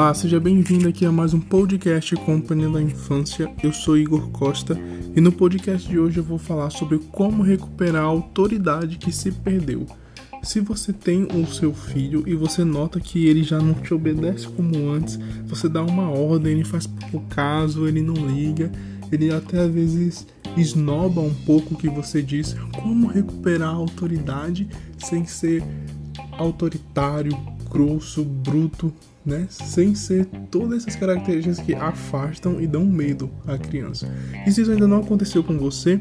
Olá, seja bem-vindo aqui a mais um podcast Companhia da Infância. Eu sou Igor Costa e no podcast de hoje eu vou falar sobre como recuperar a autoridade que se perdeu. Se você tem o seu filho e você nota que ele já não te obedece como antes, você dá uma ordem, ele faz pouco caso, ele não liga, ele até às vezes esnoba um pouco o que você diz. Como recuperar a autoridade sem ser autoritário, grosso, bruto, né? Sem ser todas essas características que afastam e dão medo à criança. E se isso ainda não aconteceu com você,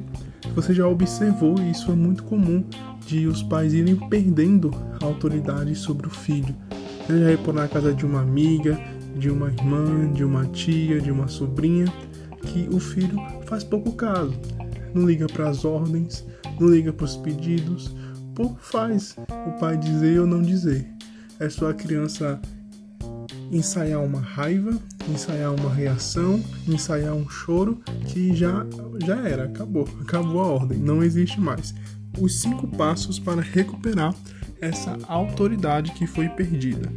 você já observou, e isso é muito comum, de os pais irem perdendo a autoridade sobre o filho. Ele já ir na casa de uma amiga, de uma irmã, de uma tia, de uma sobrinha, que o filho faz pouco caso. Não liga para as ordens, não liga para os pedidos, pouco faz o pai dizer ou não dizer. É só a criança ensaiar uma raiva, ensaiar uma reação, ensaiar um choro que já já era, acabou, acabou a ordem, não existe mais. Os cinco passos para recuperar essa autoridade que foi perdida.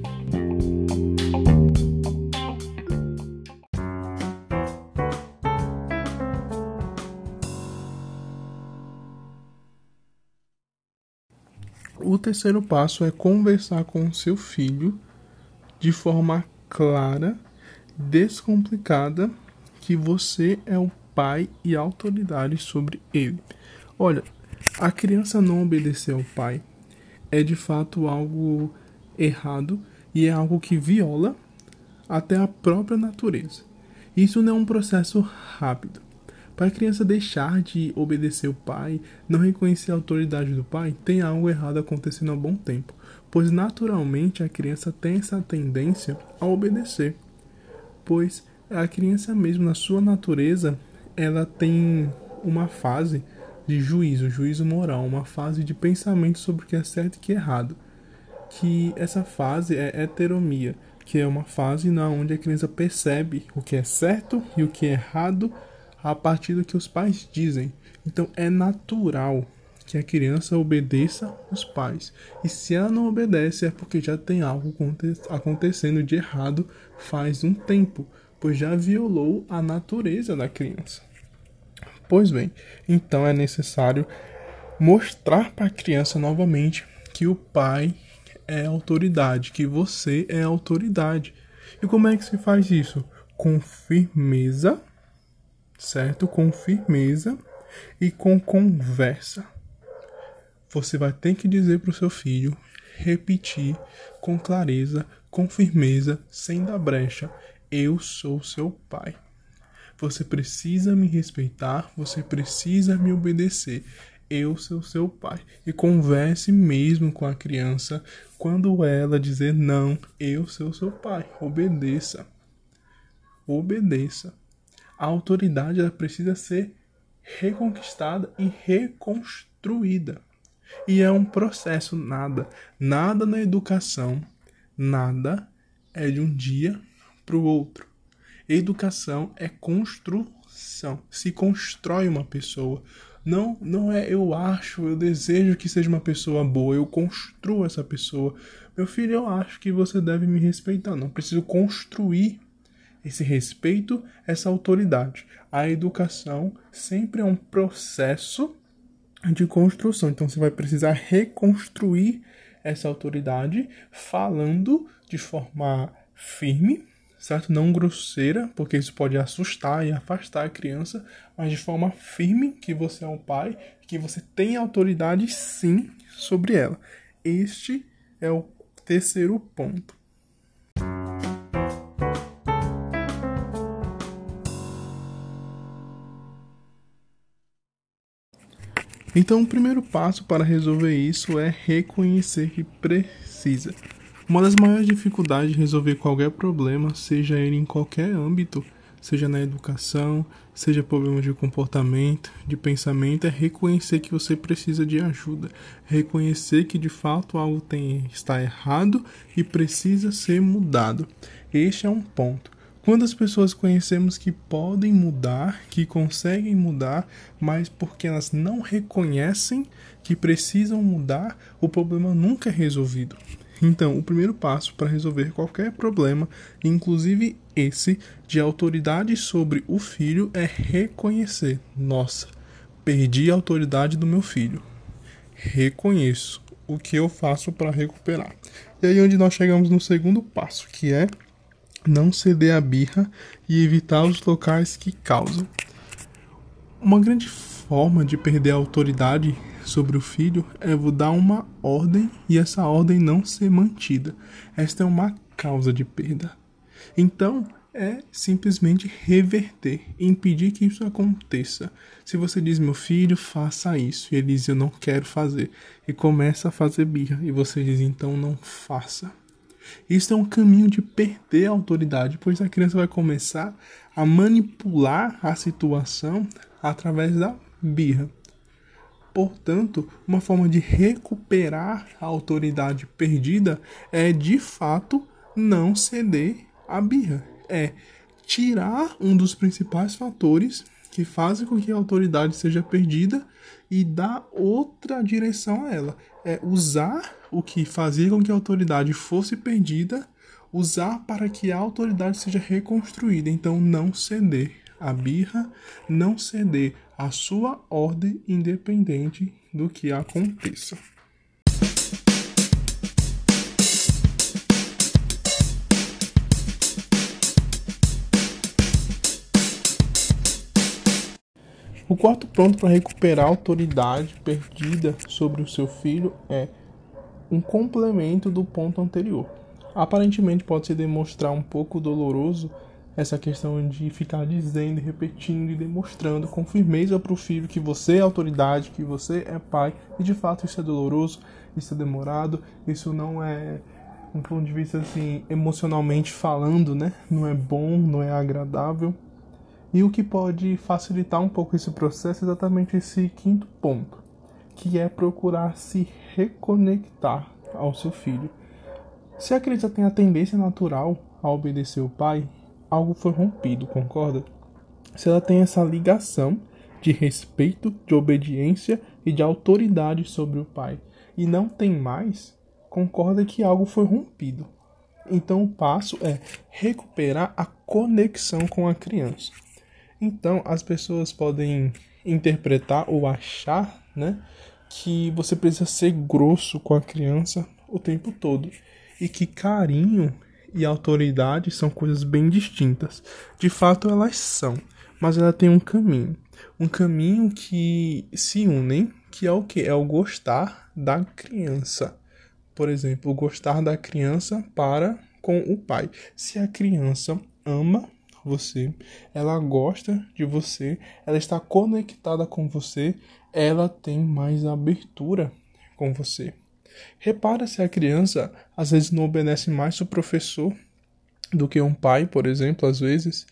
O terceiro passo é conversar com o seu filho de forma clara, descomplicada, que você é o pai e autoridade sobre ele. Olha, a criança não obedecer ao pai é de fato algo errado e é algo que viola até a própria natureza. Isso não é um processo rápido. Para a criança deixar de obedecer o pai, não reconhecer a autoridade do pai, tem algo errado acontecendo há bom tempo. Pois naturalmente a criança tem essa tendência a obedecer, pois a criança mesmo na sua natureza ela tem uma fase de juízo, juízo moral, uma fase de pensamento sobre o que é certo e o que é errado, que essa fase é heteromia, que é uma fase na onde a criança percebe o que é certo e o que é errado a partir do que os pais dizem. Então é natural que a criança obedeça os pais. E se ela não obedece é porque já tem algo acontecendo de errado faz um tempo, pois já violou a natureza da criança. Pois bem, então é necessário mostrar para a criança novamente que o pai é autoridade, que você é autoridade. E como é que se faz isso? Com firmeza, certo? Com firmeza e com conversa você vai ter que dizer para o seu filho, repetir com clareza, com firmeza, sem dar brecha: Eu sou seu pai. Você precisa me respeitar, você precisa me obedecer. Eu sou seu pai. E converse mesmo com a criança quando ela dizer não, eu sou seu pai. Obedeça. Obedeça. A autoridade ela precisa ser reconquistada e reconstruída. E é um processo, nada, nada na educação, nada é de um dia para o outro. Educação é construção, se constrói uma pessoa. Não, não é eu acho, eu desejo que seja uma pessoa boa, eu construo essa pessoa. Meu filho, eu acho que você deve me respeitar. Não preciso construir esse respeito, essa autoridade. A educação sempre é um processo de construção. Então você vai precisar reconstruir essa autoridade falando de forma firme, certo? Não grosseira, porque isso pode assustar e afastar a criança, mas de forma firme que você é um pai, que você tem autoridade sim sobre ela. Este é o terceiro ponto. Então, o primeiro passo para resolver isso é reconhecer que precisa. Uma das maiores dificuldades de resolver qualquer problema, seja ele em qualquer âmbito, seja na educação, seja problema de comportamento, de pensamento, é reconhecer que você precisa de ajuda, reconhecer que de fato algo tem, está errado e precisa ser mudado. Este é um ponto. Quantas pessoas conhecemos que podem mudar, que conseguem mudar, mas porque elas não reconhecem que precisam mudar, o problema nunca é resolvido. Então, o primeiro passo para resolver qualquer problema, inclusive esse de autoridade sobre o filho, é reconhecer: nossa, perdi a autoridade do meu filho. Reconheço o que eu faço para recuperar. E aí onde nós chegamos no segundo passo, que é não ceder à birra e evitar os locais que causam. Uma grande forma de perder a autoridade sobre o filho é dar uma ordem e essa ordem não ser mantida. Esta é uma causa de perda. Então, é simplesmente reverter, impedir que isso aconteça. Se você diz, meu filho, faça isso, e ele diz, eu não quero fazer, e começa a fazer birra, e você diz, então não faça. Isso é um caminho de perder a autoridade, pois a criança vai começar a manipular a situação através da birra. Portanto, uma forma de recuperar a autoridade perdida é de fato não ceder à birra. É tirar um dos principais fatores que fazem com que a autoridade seja perdida e dar outra direção a ela. É usar o que fazia com que a autoridade fosse perdida, usar para que a autoridade seja reconstruída. Então, não ceder à birra, não ceder à sua ordem, independente do que aconteça. O quarto ponto para recuperar a autoridade perdida sobre o seu filho é um complemento do ponto anterior. Aparentemente pode se demonstrar um pouco doloroso essa questão de ficar dizendo, repetindo e demonstrando com firmeza para o filho que você é autoridade, que você é pai, e de fato isso é doloroso, isso é demorado, isso não é um ponto de vista assim emocionalmente falando, né? Não é bom, não é agradável. E o que pode facilitar um pouco esse processo é exatamente esse quinto ponto, que é procurar se reconectar ao seu filho. Se a criança tem a tendência natural a obedecer o pai, algo foi rompido, concorda? Se ela tem essa ligação de respeito, de obediência e de autoridade sobre o pai e não tem mais, concorda que algo foi rompido. Então o passo é recuperar a conexão com a criança. Então, as pessoas podem interpretar ou achar, né, que você precisa ser grosso com a criança o tempo todo e que carinho e autoridade são coisas bem distintas. De fato, elas são, mas ela tem um caminho, um caminho que se unem, que é o que é o gostar da criança. Por exemplo, gostar da criança para com o pai. Se a criança ama você, ela gosta de você, ela está conectada com você, ela tem mais abertura com você. Repara se a criança às vezes não obedece mais o professor do que um pai, por exemplo, às vezes,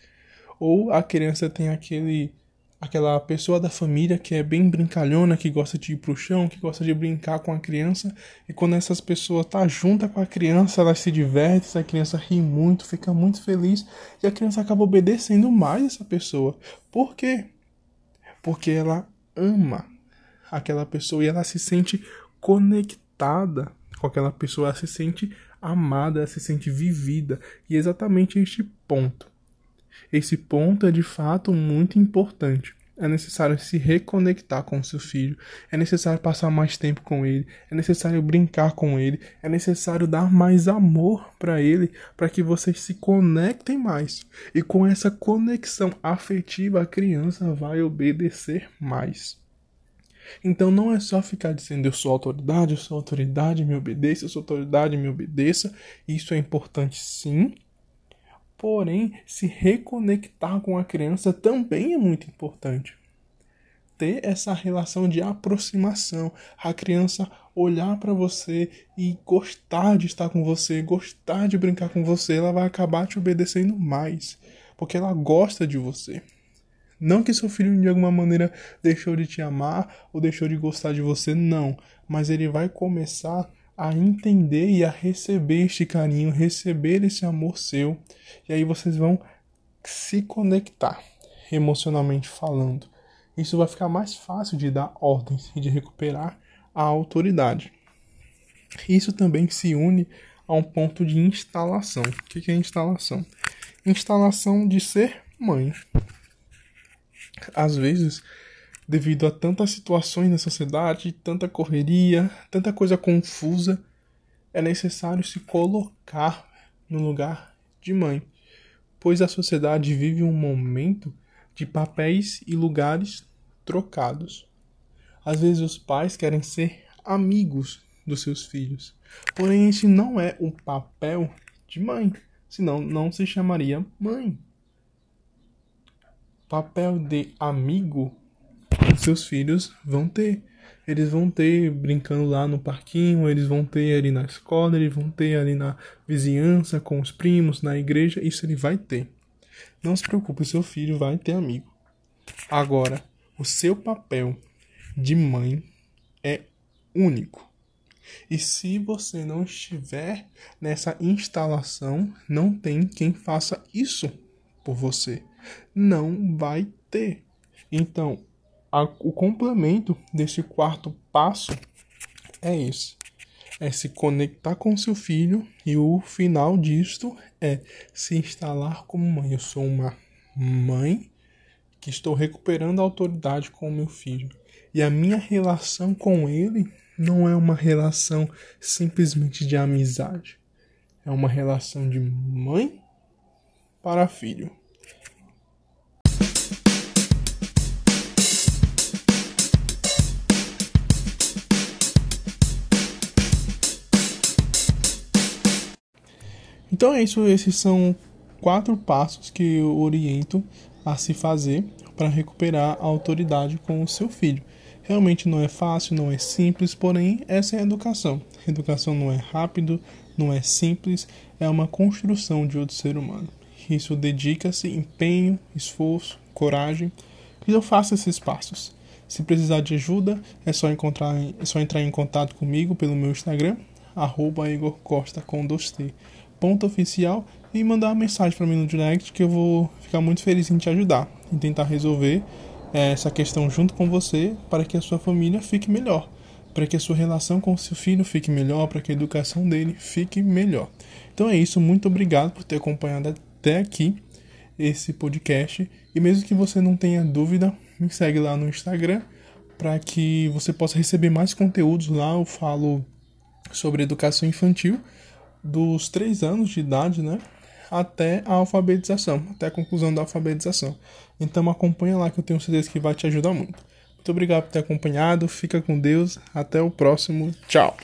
ou a criança tem aquele aquela pessoa da família que é bem brincalhona, que gosta de ir pro chão, que gosta de brincar com a criança, e quando essas pessoas tá junta com a criança, elas se divertem, a criança ri muito, fica muito feliz, e a criança acaba obedecendo mais essa pessoa. Por quê? Porque ela ama aquela pessoa e ela se sente conectada com aquela pessoa, ela se sente amada, ela se sente vivida. E é exatamente este ponto esse ponto é de fato muito importante. É necessário se reconectar com seu filho, é necessário passar mais tempo com ele, é necessário brincar com ele, é necessário dar mais amor para ele, para que vocês se conectem mais. E com essa conexão afetiva, a criança vai obedecer mais. Então não é só ficar dizendo eu sou autoridade, eu sou autoridade, me obedeça, eu sou autoridade, me obedeça. Isso é importante sim, Porém, se reconectar com a criança também é muito importante. Ter essa relação de aproximação, a criança olhar para você e gostar de estar com você, gostar de brincar com você, ela vai acabar te obedecendo mais, porque ela gosta de você. Não que seu filho de alguma maneira deixou de te amar ou deixou de gostar de você, não, mas ele vai começar a entender e a receber este carinho, receber esse amor seu. E aí vocês vão se conectar, emocionalmente falando. Isso vai ficar mais fácil de dar ordens e de recuperar a autoridade. Isso também se une a um ponto de instalação. O que é instalação? Instalação de ser mãe. Às vezes, devido a tantas situações na sociedade, tanta correria, tanta coisa confusa, é necessário se colocar no lugar de mãe, pois a sociedade vive um momento de papéis e lugares trocados. Às vezes os pais querem ser amigos dos seus filhos, porém esse não é o papel de mãe, senão não se chamaria mãe. Papel de amigo seus filhos vão ter. Eles vão ter brincando lá no parquinho, eles vão ter ali na escola, eles vão ter ali na vizinhança, com os primos, na igreja, isso ele vai ter. Não se preocupe, seu filho vai ter amigo. Agora, o seu papel de mãe é único. E se você não estiver nessa instalação, não tem quem faça isso por você. Não vai ter. Então, a, o complemento desse quarto passo é esse: é se conectar com seu filho e o final disto é se instalar como mãe. Eu sou uma mãe que estou recuperando a autoridade com o meu filho. E a minha relação com ele não é uma relação simplesmente de amizade. É uma relação de mãe para filho. Então é isso, esses são quatro passos que eu oriento a se fazer para recuperar a autoridade com o seu filho. Realmente não é fácil, não é simples, porém essa é a educação. Educação não é rápido, não é simples, é uma construção de outro ser humano. Isso dedica-se empenho, esforço, coragem. Então faça esses passos. Se precisar de ajuda, é só, encontrar, é só entrar em contato comigo pelo meu Instagram, arroba Igor Costa com 2T ponto oficial e mandar uma mensagem para mim no direct que eu vou ficar muito feliz em te ajudar e tentar resolver é, essa questão junto com você para que a sua família fique melhor, para que a sua relação com o seu filho fique melhor, para que a educação dele fique melhor. Então é isso, muito obrigado por ter acompanhado até aqui esse podcast e mesmo que você não tenha dúvida, me segue lá no Instagram para que você possa receber mais conteúdos lá. Eu falo sobre educação infantil dos três anos de idade, né? Até a alfabetização, até a conclusão da alfabetização. Então acompanha lá que eu tenho certeza que vai te ajudar muito. Muito obrigado por ter acompanhado, fica com Deus, até o próximo, tchau!